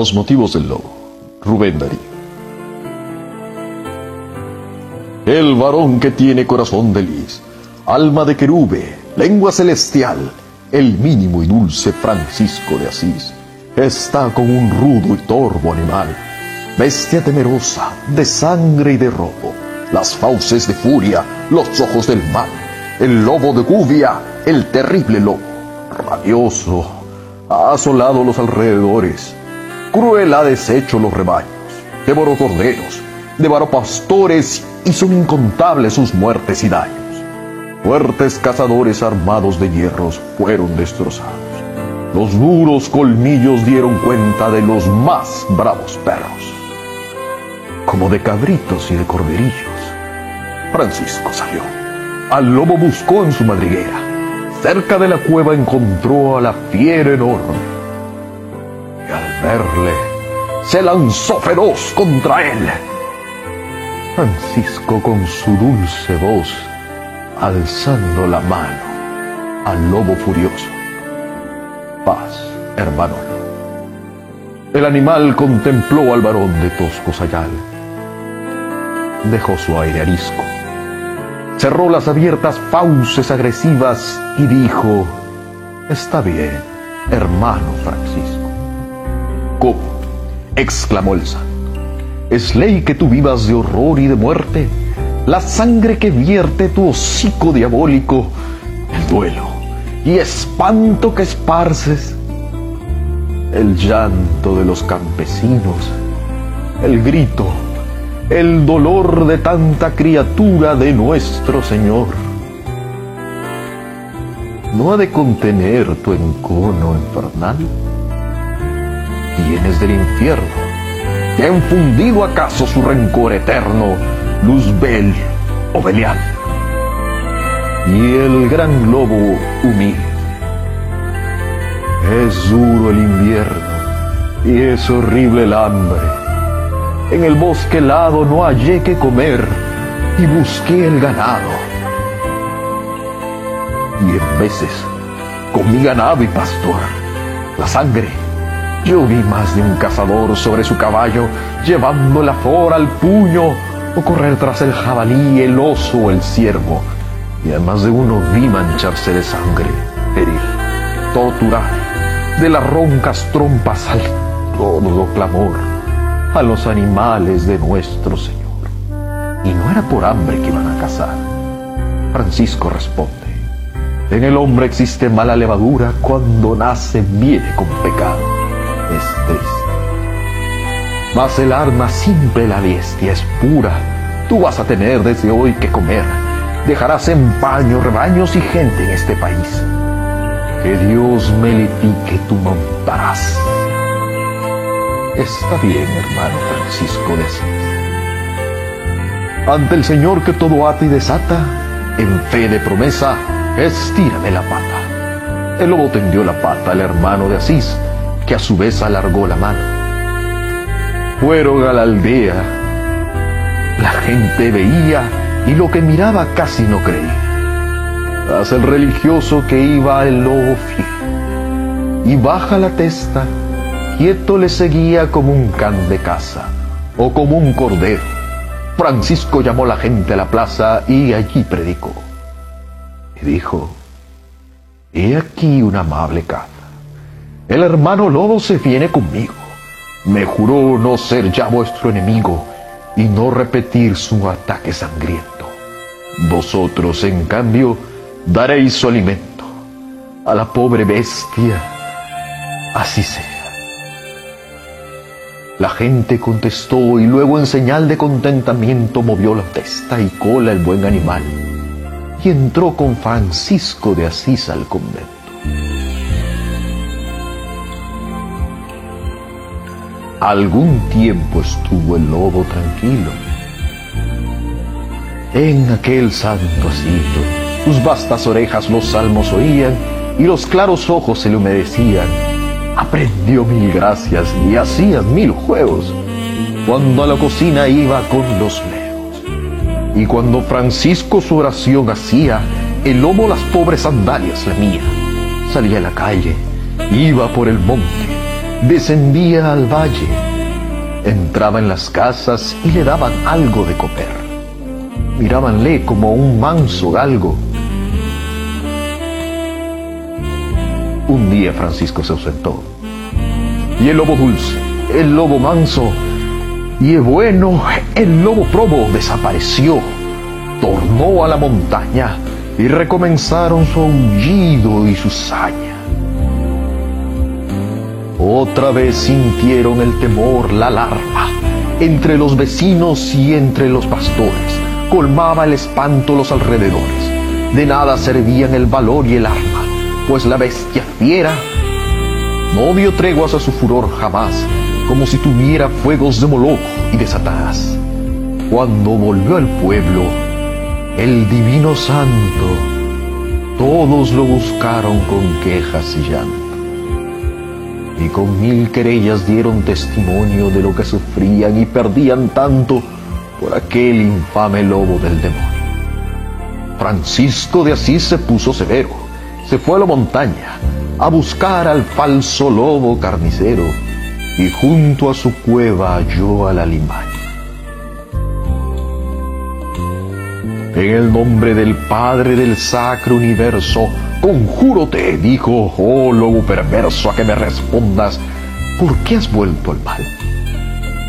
Los motivos del lobo. Rubén Darío. El varón que tiene corazón de lis, alma de querube, lengua celestial, el mínimo y dulce Francisco de Asís, está con un rudo y torvo animal, bestia temerosa, de sangre y de robo, las fauces de furia, los ojos del mal, el lobo de Gubia, el terrible lobo, rabioso, ha asolado los alrededores, cruel ha deshecho los rebaños, devoró corderos, devoró pastores y son incontables sus muertes y daños. Fuertes cazadores armados de hierros fueron destrozados. Los duros colmillos dieron cuenta de los más bravos perros. Como de cabritos y de corderillos, Francisco salió. Al lobo buscó en su madriguera. Cerca de la cueva encontró a la fiera enorme. Verle, se lanzó feroz contra él. Francisco con su dulce voz, alzando la mano al lobo furioso. Paz, hermano. El animal contempló al varón de tosco sayal. Dejó su aire arisco cerró las abiertas fauces agresivas y dijo, Está bien, hermano Francisco. Exclamó el. ¿Es ley que tú vivas de horror y de muerte? La sangre que vierte tu hocico diabólico, el duelo y espanto que esparces, el llanto de los campesinos, el grito el dolor de tanta criatura de nuestro Señor. ¿No ha de contener tu encono infernal? Vienes del infierno. ¿Te ha infundido acaso su rencor eterno, Luzbel o Belial? Y el gran lobo humilde. Es duro el invierno y es horrible el hambre en el bosque helado no hallé que comer y busqué el ganado. Y en veces comí ganado y pastor. La sangre. Yo vi más de un cazador sobre su caballo llevando la fora al puño o correr tras el jabalí, el oso o el ciervo. Y además de uno vi mancharse de sangre, herir, torturar, de las roncas trompas al todo clamor a los animales de nuestro Señor. Y no era por hambre que iban a cazar. Francisco responde, en el hombre existe mala levadura, cuando nace viene con pecado. Triste. Mas el arma simple la bestia es pura. Tú vas a tener desde hoy que comer. Dejarás en paño rebaños y gente en este país. Que Dios me le pique tu montarás. Está bien, hermano Francisco de Asís. Ante el Señor que todo ata y desata, en fe de promesa, estírame la pata. El lobo tendió la pata al hermano de Asís, que a su vez alargó la mano. Fueron a la aldea. La gente veía y lo que miraba casi no creía. Tras el religioso que iba el lobo fijo y baja la testa quieto le seguía como un can de casa o como un cordero. Francisco llamó a la gente a la plaza y allí predicó. Y dijo, he aquí una amable caza. El hermano lobo se viene conmigo. Me juró no ser ya vuestro enemigo y no repetir su ataque sangriento. Vosotros, en cambio, daréis su alimento a la pobre bestia. Así sea. La gente contestó y luego en señal de contentamiento movió la testa y cola el buen animal y entró con Francisco de Asís al convento. Algún tiempo estuvo el lobo tranquilo. En aquel santo asilo, sus vastas orejas los salmos oían y los claros ojos se le humedecían aprendió mil gracias y hacía mil juegos. Cuando a la cocina iba con los leos. Y cuando Francisco su oración hacía, el lobo las pobres sandalias lemía. Salía a la calle, iba por el monte, descendía al valle, entraba en las casas y le daban algo de comer. Mirábanle como un manso galgo. Un día Francisco se ausentó y el lobo dulce, el lobo manso y el bueno, el lobo probo desapareció, tornó a la montaña y recomenzaron su aullido y su saña. Otra vez sintieron el temor, la alarma, entre los vecinos y entre los pastores. Colmaba el espanto los alrededores. De nada servían el valor y el arma, pues la bestia fiera no dio treguas a su furor jamás, como si tuviera fuegos de Moloch y de Satanás. Cuando volvió al pueblo, el divino santo, todos lo buscaron con quejas y llanto. Y con mil querellas dieron testimonio de lo que sufrían y perdían tanto por aquel infame lobo del demonio. Francisco de Asís se puso severo, se fue a la montaña, a buscar al falso lobo carnicero y junto a su cueva halló al alimaña. En el nombre del Padre del Sacro Universo, conjúrote, dijo, oh lobo perverso, a que me respondas, ¿por qué has vuelto al mal?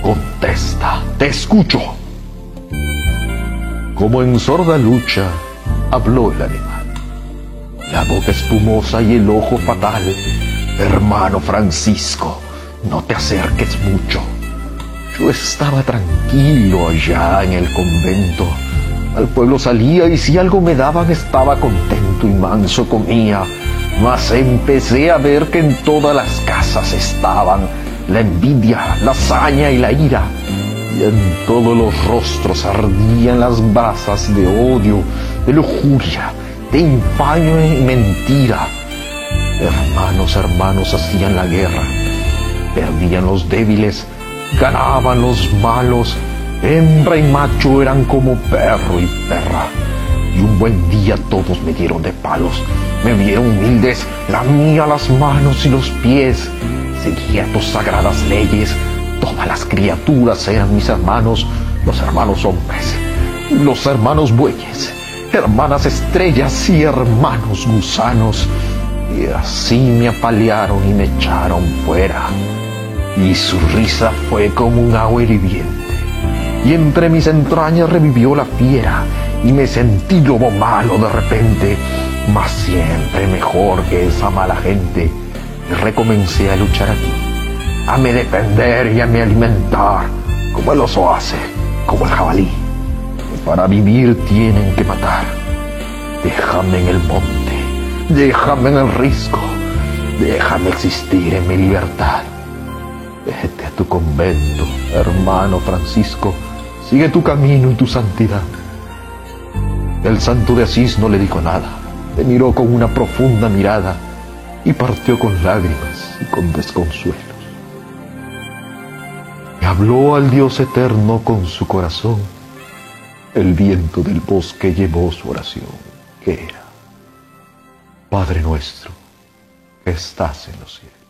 Contesta, te escucho. Como en sorda lucha, habló el animal la boca espumosa y el ojo fatal. Hermano Francisco, no te acerques mucho. Yo estaba tranquilo allá en el convento. Al pueblo salía y si algo me daban estaba contento y manso comía. Mas empecé a ver que en todas las casas estaban la envidia, la saña y la ira. Y en todos los rostros ardían las brasas de odio, de lujuria, de infamia y mentira. Hermanos, hermanos hacían la guerra, perdían los débiles, ganaban los malos, hembra y macho eran como perro y perra. Y un buen día todos me dieron de palos, me vieron humildes, lamía las manos y los pies, seguía tus sagradas leyes, todas las criaturas eran mis hermanos, los hermanos hombres, los hermanos bueyes hermanas estrellas y hermanos gusanos. Y así me apalearon y me echaron fuera. Y su risa fue como un agua hirviente. Y entre mis entrañas revivió la fiera. Y me sentí lobo malo de repente, mas siempre mejor que esa mala gente. Y recomencé a luchar aquí, a me defender y a me alimentar, como el oso hace, como el jabalí. Para vivir tienen que matar. Déjame en el monte, déjame en el risco, déjame existir en mi libertad. Vete a tu convento, hermano Francisco, sigue tu camino y tu santidad. El santo de Asís no le dijo nada, le miró con una profunda mirada y partió con lágrimas y con desconsuelos. Y habló al Dios eterno con su corazón el viento del bosque llevó su oración, que era, Padre nuestro, que estás en los cielos